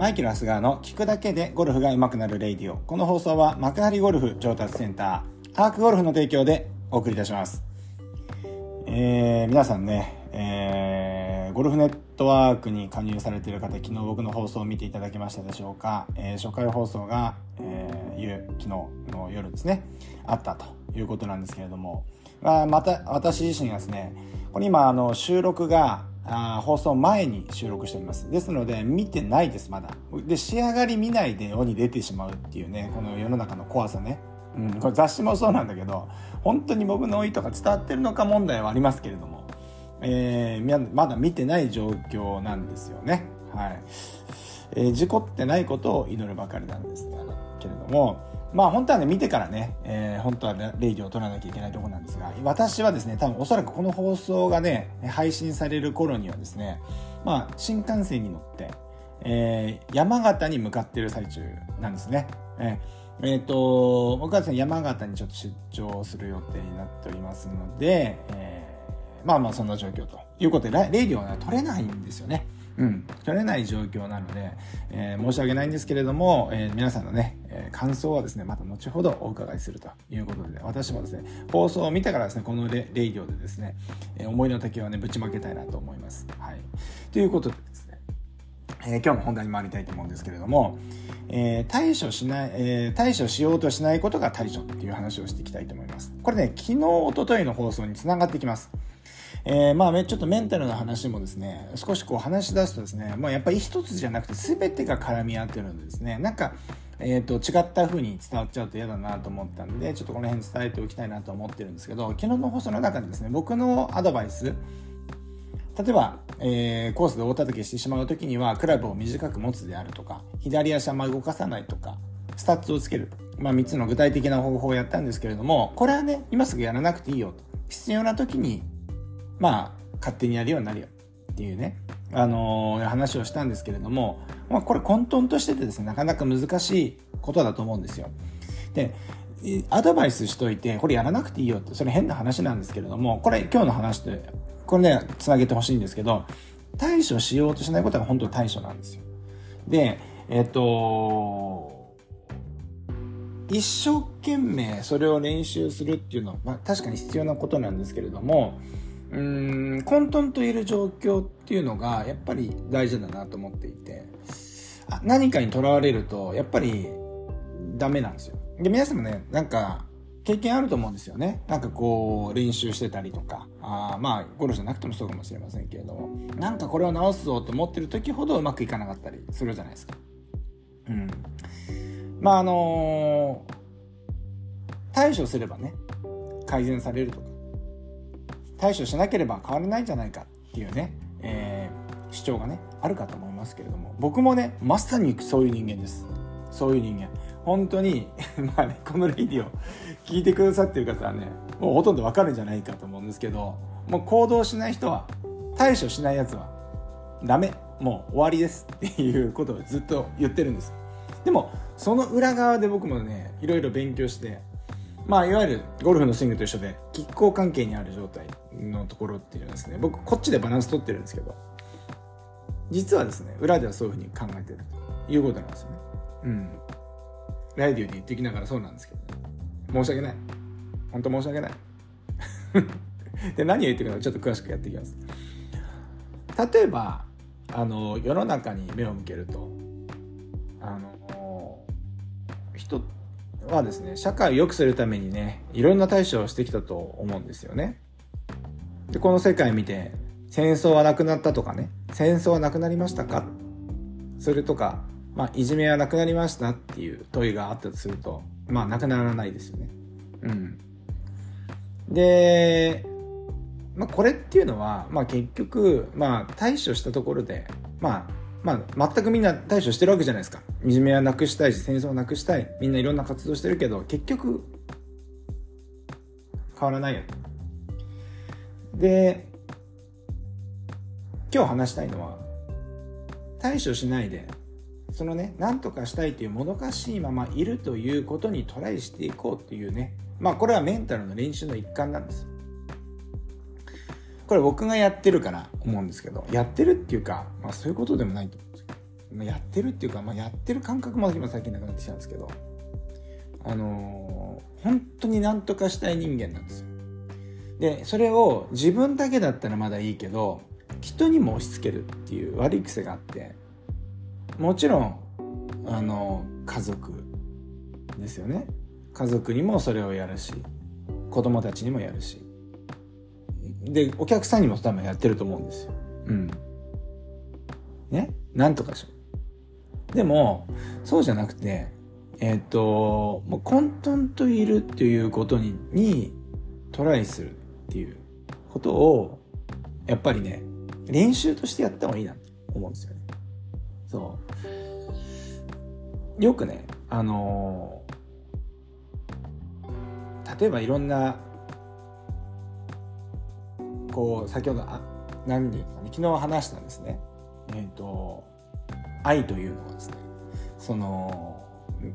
マイケル・ハスガーの聞くだけでゴルフが上手くなるレイディオ。この放送は幕張ゴルフ上達センター、アークゴルフの提供でお送りいたします。えー、皆さんね、えー、ゴルフネットワークに加入されている方、昨日僕の放送を見ていただけましたでしょうか。えー、初回放送が、えー、昨日の夜ですね、あったということなんですけれども、まあ、また私自身がですね、これ今あの収録があ放送前に収録しております。ですので、見てないです、まだ。で、仕上がり見ないで世に出てしまうっていうね、この世の中の怖さね。うん、これ雑誌もそうなんだけど、本当に僕の意図が伝わってるのか問題はありますけれども、えー、まだ見てない状況なんですよね。はい。えー、事故ってないことを祈るばかりなんですけれども、まあ本当はね、見てからね、えー、本当はレイディを取らなきゃいけないところなんですが、私はですね、多分おそらくこの放送がね、配信される頃にはですね、まあ新幹線に乗って、えー、山形に向かってる最中なんですね。えー、えー、と、僕はですね、山形にちょっと出張する予定になっておりますので、えー、まあまあそんな状況ということで、レイディは、ね、取れないんですよね。うん、取れない状況なので、えー、申し訳ないんですけれども、えー、皆さんのね、えー、感想はですね、また後ほどお伺いするということで、私もですね、放送を見てからですね、このレレイディオでですね、え思いの丈をね、ぶちまけたいなと思います。はい。ということでですね、え今日も本題に参りたいと思うんですけれども、え対処しない、え対処しようとしないことが対処っていう話をしていきたいと思います。これね、昨日、おとといの放送につながってきます。えー、まあちょっとメンタルの話もですね、少しこう話し出すとですね、まあやっぱり一つじゃなくて全てが絡み合ってるんですね。なんか、えーと、違った風に伝わっちゃうと嫌だなと思ったんでちょっとこの辺伝えておきたいなと思ってるんですけど昨日の放送の中でですね僕のアドバイス例えば、えー、コースで大叩きしてしまう時にはクラブを短く持つであるとか左足あんま動かさないとかスタッツをつける、まあ、3つの具体的な方法をやったんですけれどもこれはね今すぐやらなくていいよと必要な時にまあ、勝手にやるようになるよっていうね、あのー、話をしたんですけれども、まあ、これ混沌としててですね、なかなか難しいことだと思うんですよ。で、アドバイスしといて、これやらなくていいよって、それ変な話なんですけれども、これ今日の話と、これね、つなげてほしいんですけど、対処しようとしないことが本当に対処なんですよ。で、えっと、一生懸命それを練習するっていうのは、まあ、確かに必要なことなんですけれども、うん混沌といる状況っていうのがやっぱり大事だなと思っていて。何かにとらわれるとやっぱりダメなんですよ。で皆さんもねなんか経験あると思うんですよね。なんかこう練習してたりとか。あまあゴルフじゃなくてもそうかもしれませんけれども。なんかこれを直すぞと思ってる時ほどうまくいかなかったりするじゃないですか。うん。まああのー、対処すればね改善されるとか。対処しなければ変わらないんじゃないかっていうね、えー、主張がねあるかと思いますけれども。僕もねまさにそういう人間です。そういう人間。本当に まあねこのレディを 聞いてくださってる方はねもうほとんどわかるんじゃないかと思うんですけどもう行動しない人は対処しないやつはダメ。もう終わりですっていうことをずっと言ってるんです。でもその裏側で僕もねいろいろ勉強してまあ、いわゆるゴルフのスイングと一緒で、拮抗関係にある状態のところっていうのはですね、僕、こっちでバランス取ってるんですけど、実はですね、裏ではそういうふうに考えてるということなんですよね。うん。ライディオで言ってきながらそうなんですけど、ね、申し訳ない。本当申し訳ない。で、何を言ってるかちょっと詳しくやっていきます。例えば、あの、世の中に目を向けると、あの、人って、はですね、社会を良くするためにね、いろんな対処をしてきたと思うんですよね。で、この世界見て、戦争はなくなったとかね、戦争はなくなりましたか？それとか、まあ、いじめはなくなりましたっていう問いがあったとすると、まあ、なくならないですよね。うん。で、まあ、これっていうのは、まあ、結局、まあ、対処したところで、まあ、まあ、全くみんな対処してるわけじゃないですか。いじめはなくしたいし、戦争をなくしたい。みんないろんな活動してるけど、結局、変わらないよ。で、今日話したいのは、対処しないで、そのね、何とかしたいというもどかしいままいるということにトライしていこうっていうね、まあこれはメンタルの練習の一環なんです。これ僕がやってるから思うんですけど、やってるっていうか、まあそういうことでもないと、やってるっていうか、まあ、やってる感覚も今最近なくなってきたんですけどあのー、本当に何とかしたい人間なんですよ。でそれを自分だけだったらまだいいけど人にも押し付けるっていう悪い癖があってもちろんあの家族ですよね。家族にもそれをやるし子供たちにもやるし。でお客さんにも多分やってると思うんですよ。うん。ね？なんとかしようでもそうじゃなくてえっ、ー、ともう混沌といるっていうことににトライするっていうことをやっぱりね練習としてやった方がいいなと思うんですよね。そう。よくねあのー、例えばいろんなこう先ほどあ何人かね昨日話したんですね。えっ、ー、と愛というのはですねその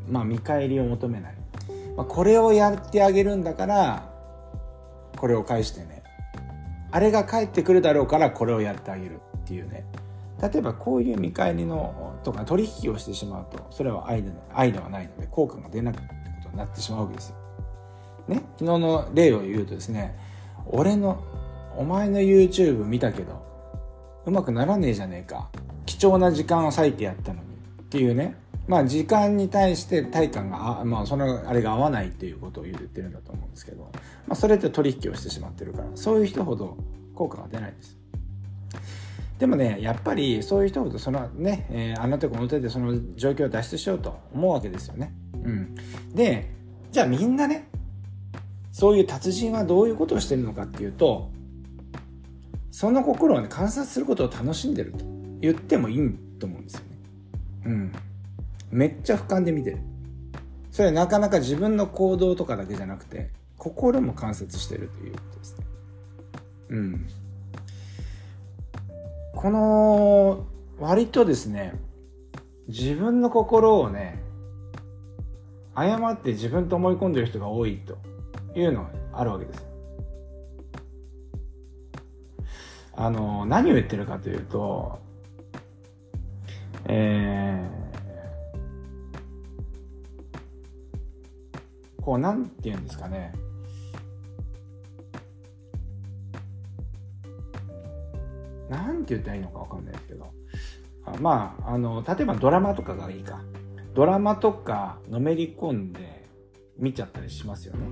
まあ見返りを求めない、まあ、これをやってあげるんだからこれを返してね。あれが返ってくるだろうからこれをやってあげるっていうね。例えばこういう見返りのとか取引をしてしまうとそれは愛で愛ではないので効果が出なくってことになってしまうわけですよ。ね。昨日の例を言うとですね俺のお前の YouTube 見たけどうまくならねえじゃねえか。貴重な時間を割いてやったのにっていうね。まあ時間に対して対価があまあそのあれが合わないっていうことを言ってるんだと思うんですけど、まあ、それって取引をしてしまってるから。そういう人ほど効果が出ないんです。でもねやっぱりそういう人ほどそのね、えー、あの手この手でその状況を脱出しようと思うわけですよね。うん。でじゃあみんなねそういう達人はどういうことをしてるのかっていうとその心をね観察することを楽しんでると。言ってもいいと思うんですよね。うん。めっちゃ俯瞰で見てる。それはなかなか自分の行動とかだけじゃなくて心も観察してるということですね。うん。この割とですね自分の心をね誤って自分と思い込んでる人が多いというのがあるわけですあの何を言ってるかというとえーこうなんて言うんですかね。なんて言ったらいいのかわかんないですけど。まああの例えばドラマとかがいいか。ドラマとかのめり込んで見ちゃったりしますよね。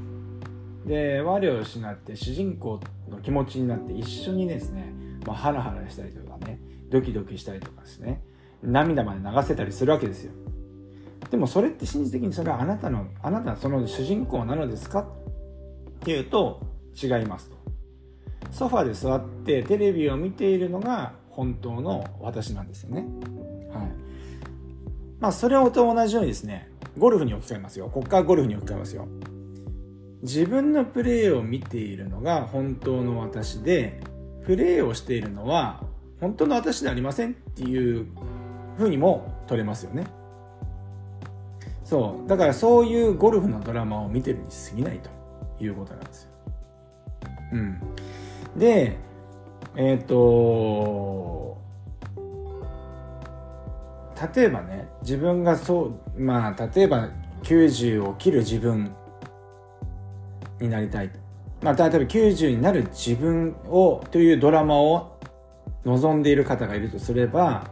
で我を失って主人公の気持ちになって一緒にですね、まあ、ハラハラしたりとかねドキドキしたりとかですね。涙まで流せたりするわけですよ。でもそれって真実的にそれはあなたのあなたはその主人公なのですか？っていうと違いますと。ソファで座ってテレビを見ているのが本当の私なんですよね。はい。まあそれと同じようにですねゴルフに置き換えますよ。こっからゴルフに置き換えますよ。自分のプレーを見ているのが本当の私でプレーをしているのは本当の私ではありませんっていうふうにも取れますよね。そう。だからそういうゴルフのドラマを見てるに過ぎないということなんですよ。うん、でえっ、ー、と例えばね自分がそうまあ例えば90を切る自分になりたいまあ、例えば90になる自分をというドラマを望んでいる方がいるとすれば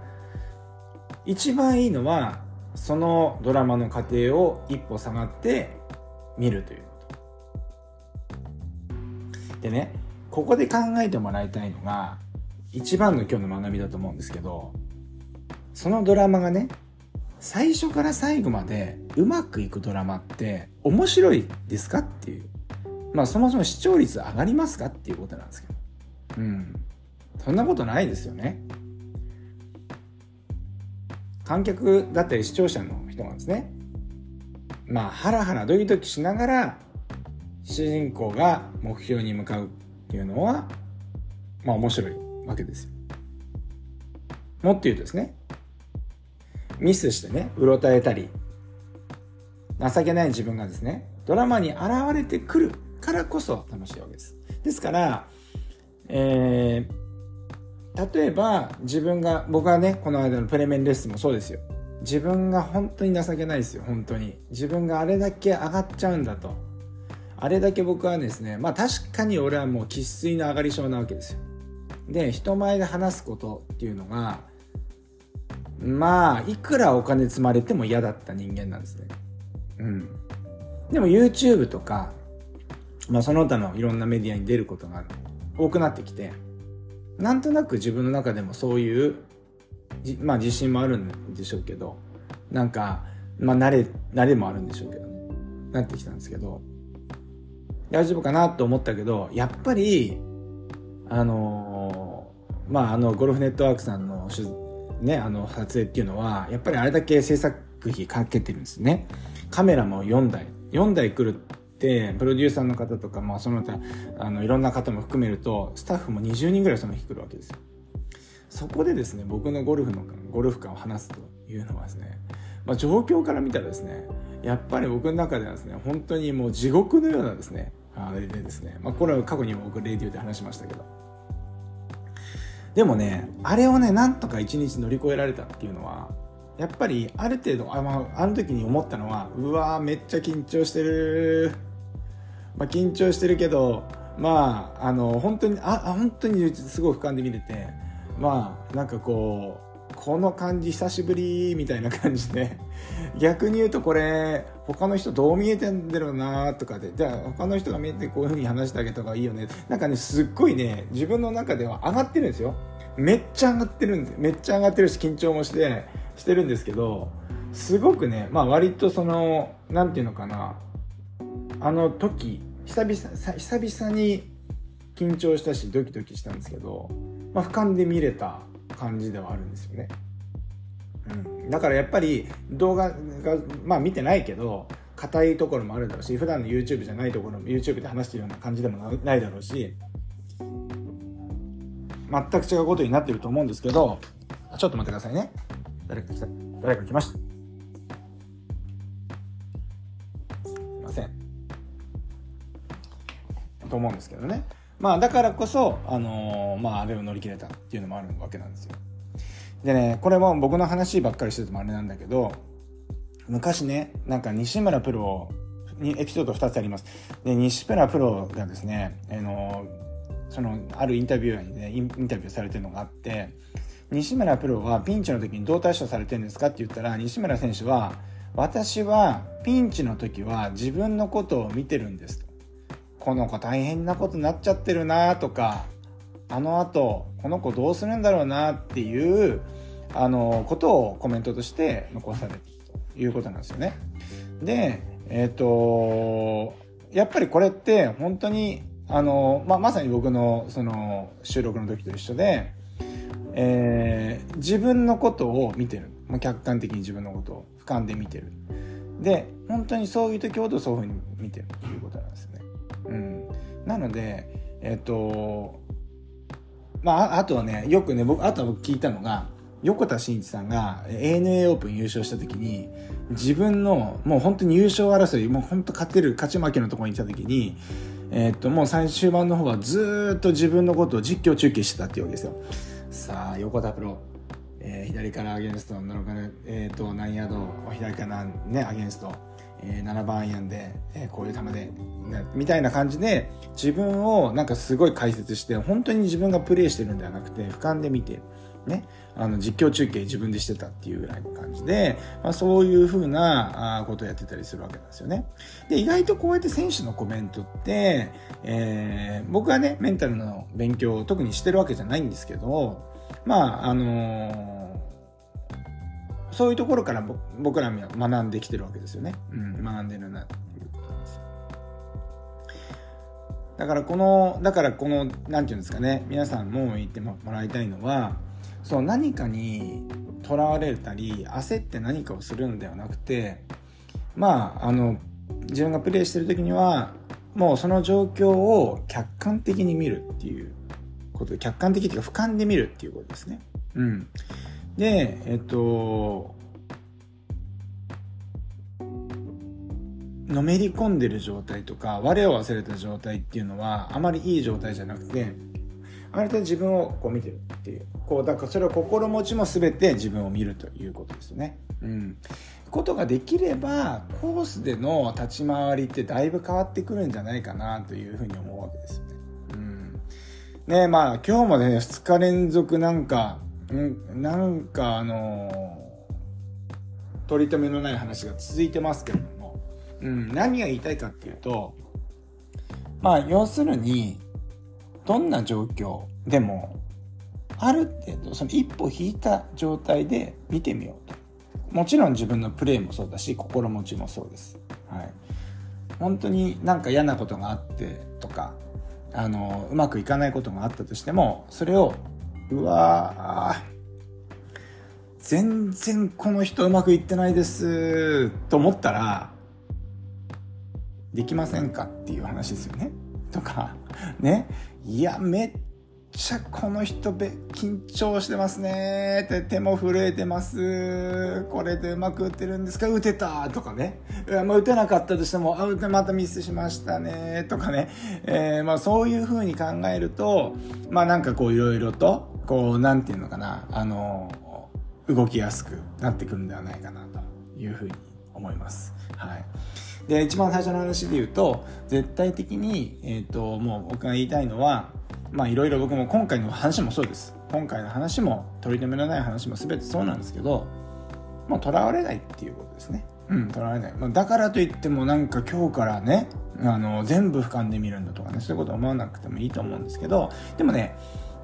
一番いいのはそのドラマの過程を一歩下がって見るということ。でねここで考えてもらいたいのが一番の今日の学びだと思うんですけどそのドラマがね最初から最後までうまくいくドラマって面白いですかっていう。まあそもそも視聴率上がりますかっていうことなんですけど。うん。そんなことないですよね。観客だったり視聴者の人なんですねまあハラハラドキドキしながら主人公が目標に向かうっていうのはまあ面白いわけですよ。もっと言うとですねミスしてねうろたえたり情けない自分がですねドラマに現れてくるからこそ楽しいわけです。ですから、え例えば自分が僕はねこの間のプレメンレッスンもそうですよ。自分が本当に情けないですよ本当に。自分があれだけ上がっちゃうんだと。あれだけ僕はですねまあ確かに俺はもう生粋の上がり症なわけですよ。で人前で話すことっていうのがまあいくらお金積まれても嫌だった人間なんですね。うん。でも YouTube とか、まあ、その他のいろんなメディアに出ることが多くなってきてなんとなく自分の中でもそういうまあ自信もあるんでしょうけどなんかまあ慣れ慣れもあるんでしょうけどね。なってきたんですけど大丈夫かなと思ったけどやっぱりあのー、まああのゴルフネットワークさんのねあの撮影っていうのはやっぱりあれだけ制作費かけてるんですね。カメラも4台。4台来るてプロデューサーの方とか、まあ、その他あのいろんな方も含めるとスタッフも20人ぐらいその日来るわけですよ。そこでですね僕のゴルフのゴルフ感を話すというのはですね、まあ、状況から見たらですねやっぱり僕の中ではですね本当にもう地獄のようなですねあれでですね、まあ、これは過去にも僕レディオで話しましたけど。でもねあれをねなんとか一日乗り越えられたっていうのはやっぱりある程度あ,、まあ、あの時に思ったのはうわめっちゃ緊張してる、まあ、緊張してるけどまああの本当にああ本当にすごい俯瞰で見れてまあなんかこうこの感じ久しぶりみたいな感じで逆に言うとこれ他の人どう見えてんだろうなとかでじゃあ他の人が見えてこういう風に話してあげた方がいいよね。なんかねすっごいね自分の中では上がってるんですよ。めっちゃ上がってるんですめっちゃ上がってるし緊張もしてしてるんですけどすごくねまあ割とその何て言うのかな。あの時久々久々に緊張したしドキドキしたんですけど、まあ、俯瞰で見れた感じではあるんですよね。うん、だからやっぱり動画がまあ見てないけど硬いところもあるだろうし普段の YouTube じゃないところも YouTube で話してるような感じでもないだろうし全く違うことになってると思うんですけどちょっと待ってくださいね。誰か来た。誰か来ました。思うんですけどねまあだからこそ、あのー、まああれを乗り切れたっていうのもあるわけなんですよ。でね、これも僕の話ばっかりしててもあれなんだけど、昔ね、なんか西村プロにエピソード2つあります。で、西村プロがですね、あのー、その、あるインタビューにね、インタビューされてるのがあって、西村プロはピンチの時にどう対処されてるんですかって言ったら、西村選手は、私はピンチの時は自分のことを見てるんですと。この子大変なことになっちゃってるなとかあのあとこの子どうするんだろうなっていうあのことをコメントとして残されてるということなんですよね。で、えっ、ー、とやっぱりこれって本当にあの、まあ、まさに僕のその収録の時と一緒で、えー、自分のことを見てる、客観的に自分のことを俯瞰で見てるで本当にそういう時ほどそういうふうに見てるということなんですね。うん、なのでえっ、とまああとはねよくね僕あとは僕聞いたのが横田慎一さんが ANA オープン優勝した時に自分のもう本当に優勝争いもう本当勝てる勝ち負けのところにいた時にえっ、ともう最終盤の方はずっと自分のことを実況中継してたっていうわけですよ。さあ横田プロ。えー、左からアゲンスト、7から、え、ー、と、何ヤード、左からね、アゲンスト、えー、7番アイアンで、えー、こういう球で、みたいな感じで自分をなんかすごい解説して本当に自分がプレイしてるんではなくて俯瞰で見てね、あの実況中継自分でしてたっていうぐらいの感じで、まあ、そういう風なことをやってたりするわけなんですよね。で、意外とこうやって選手のコメントって、えー、僕はね、メンタルの勉強を特にしてるわけじゃないんですけど、まあ、あのーそういうところから僕らは学んできてるわけですよね。うん、学んでるなっていうことな。だからこの、だからこの、なんていうんですかね、皆さんも言ってもらいたいのは、そう何かにとらわれたり、焦って何かをするんではなくて、まあ、あの、自分がプレイしてる時には、もうその状況を客観的に見るっていうことで、客観的っていうか俯瞰で見るっていうことですね。うん。で、えっと、のめり込んでる状態とか、我を忘れた状態っていうのは、あまりいい状態じゃなくて、ある程度自分をこう見てるっていう。こう、だからそれは心持ちも全て自分を見るということですよね。うん。ことができれば、コースでの立ち回りってだいぶ変わってくるんじゃないかなというふうに思うわけですよね。ねまあ今日もね、2日連続なんか、んなんかあのー、取り留めのない話が続いてますけれども、うん、何が言いたいかっていうと、まあ要するに、どんな状況でも、ある程度、その一歩引いた状態で見てみようと。もちろん自分のプレーもそうだし、心持ちもそうです。はい。本当になんか嫌なことがあってとか、あの、うまくいかないことがあったとしても、それを、うわ全然この人うまくいってないですと思ったら、できませんかっていう話ですよね。とか、ね。いや、めっちゃこの人べ緊張してますね。って手も震えてます。これでうまく打てるんですか？打てた。とかね。まあ、打てなかったとしてもあ打てまたミスしましたね。とかね、えー、まあそういうふうに考えるとまあなんかこういろいろとこうなんていうのかな。あの動きやすくなってくるんではないかなというふうに思います。はい。で一番最初の話で言うと絶対的に、えーと、もう僕が言いたいのはまあいろいろ僕も今回の話もそうです。今回の話も取り留めのない話も全てそうなんですけどもうとらわれないっていうことですね。うんとらわれない、まあ、だからといってもなんか今日からねあの全部俯瞰で見るんだとかねそういうこと思わなくてもいいと思うんですけどでもね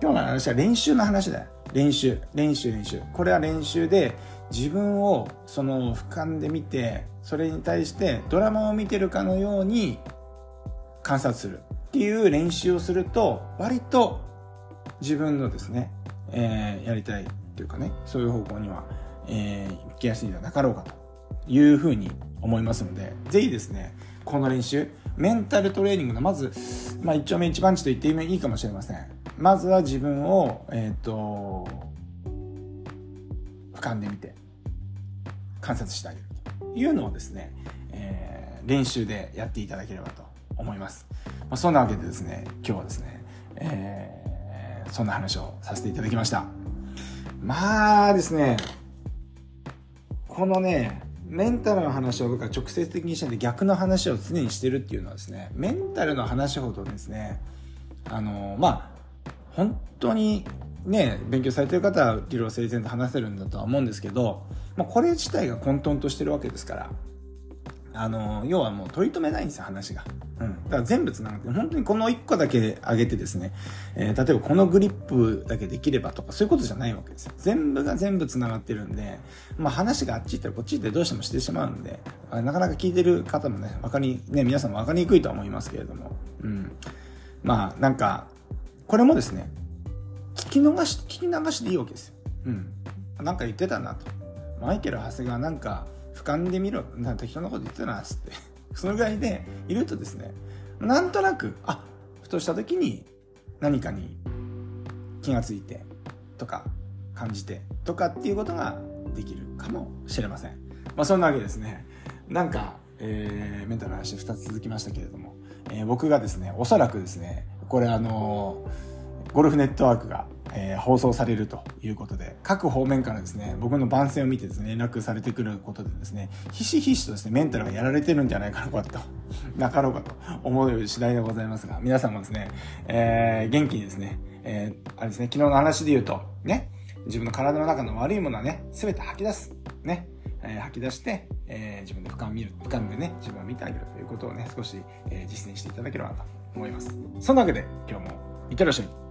今日の話は練習の話だよ。練習。練習練習。これは練習で自分をその俯瞰で見てそれに対してドラマを見てるかのように観察する。っていう練習をすると割と自分のですね、えー、やりたいっていうかねそういう方向には、えー、行きやすいんじゃなかろうかというふうに思いますのでぜひですねこの練習メンタルトレーニングのまず、まあ、一丁目一番地と言っていいかもしれません。まずは自分をえっ、ー、と俯瞰で見て観察してあげるというのをですね、えー、練習でやっていただければと思います。まあ、そんなわけでですね、今日はですね、えー、そんな話をさせていただきました。まあですね、このね、メンタルの話を僕は直接的にしないで逆の話を常にしてるっていうのはですね、メンタルの話ほどですね、あの、まあ、本当にね、勉強されてる方は理論整然と話せるんだとは思うんですけど、まあ、これ自体が混沌としてるわけですから、あの、要はもう取り留めないんですよ、話が。うん。だから全部繋がって、本当にこの1個だけ上げてですね、えー、例えばこのグリップだけできればとか、そういうことじゃないわけですよ。全部が全部繋がってるんで、まあ話があっち行ったらこっち行ってどうしてもしてしまうんで、なかなか聞いてる方もね、わかり、ね、皆さんもわかりにくいとは思いますけれども、うん。まあ、なんか、これもですね、聞き逃し、聞き流しでいいわけですよ。うん。なんか言ってたなと。マイケル・長谷川なんか俯瞰で見ろ。なん適当なこと言ってたな、つって。そのぐらいでいるとですね、なんとなく、あ、ふとした時に何かに気がついてとか感じてとかっていうことができるかもしれません。まあそんなわけですね。なんか、えー、メンタルの話2つ続きましたけれども、えー、僕がですね、おそらくですね、これあのーゴルフネットワークが、えー、放送されるということで、各方面からですね、僕の番宣を見てですね、連絡されてくることでですね、ひしひしとですね、メンタルがやられてるんじゃないかな、こうと、なかろうかと思う次第でございますが、皆さんもですね、えー、元気にですね、えー、あれですね、昨日の話で言うと、ね、自分の体の中の悪いものはね、すべて吐き出す。ね。えー、吐き出して、えー、自分で俯瞰見る、俯瞰でね、自分を見てあげるということをね、少し、えー、実践していただければなと思います。そんなわけで、今日もいってらっしゃい。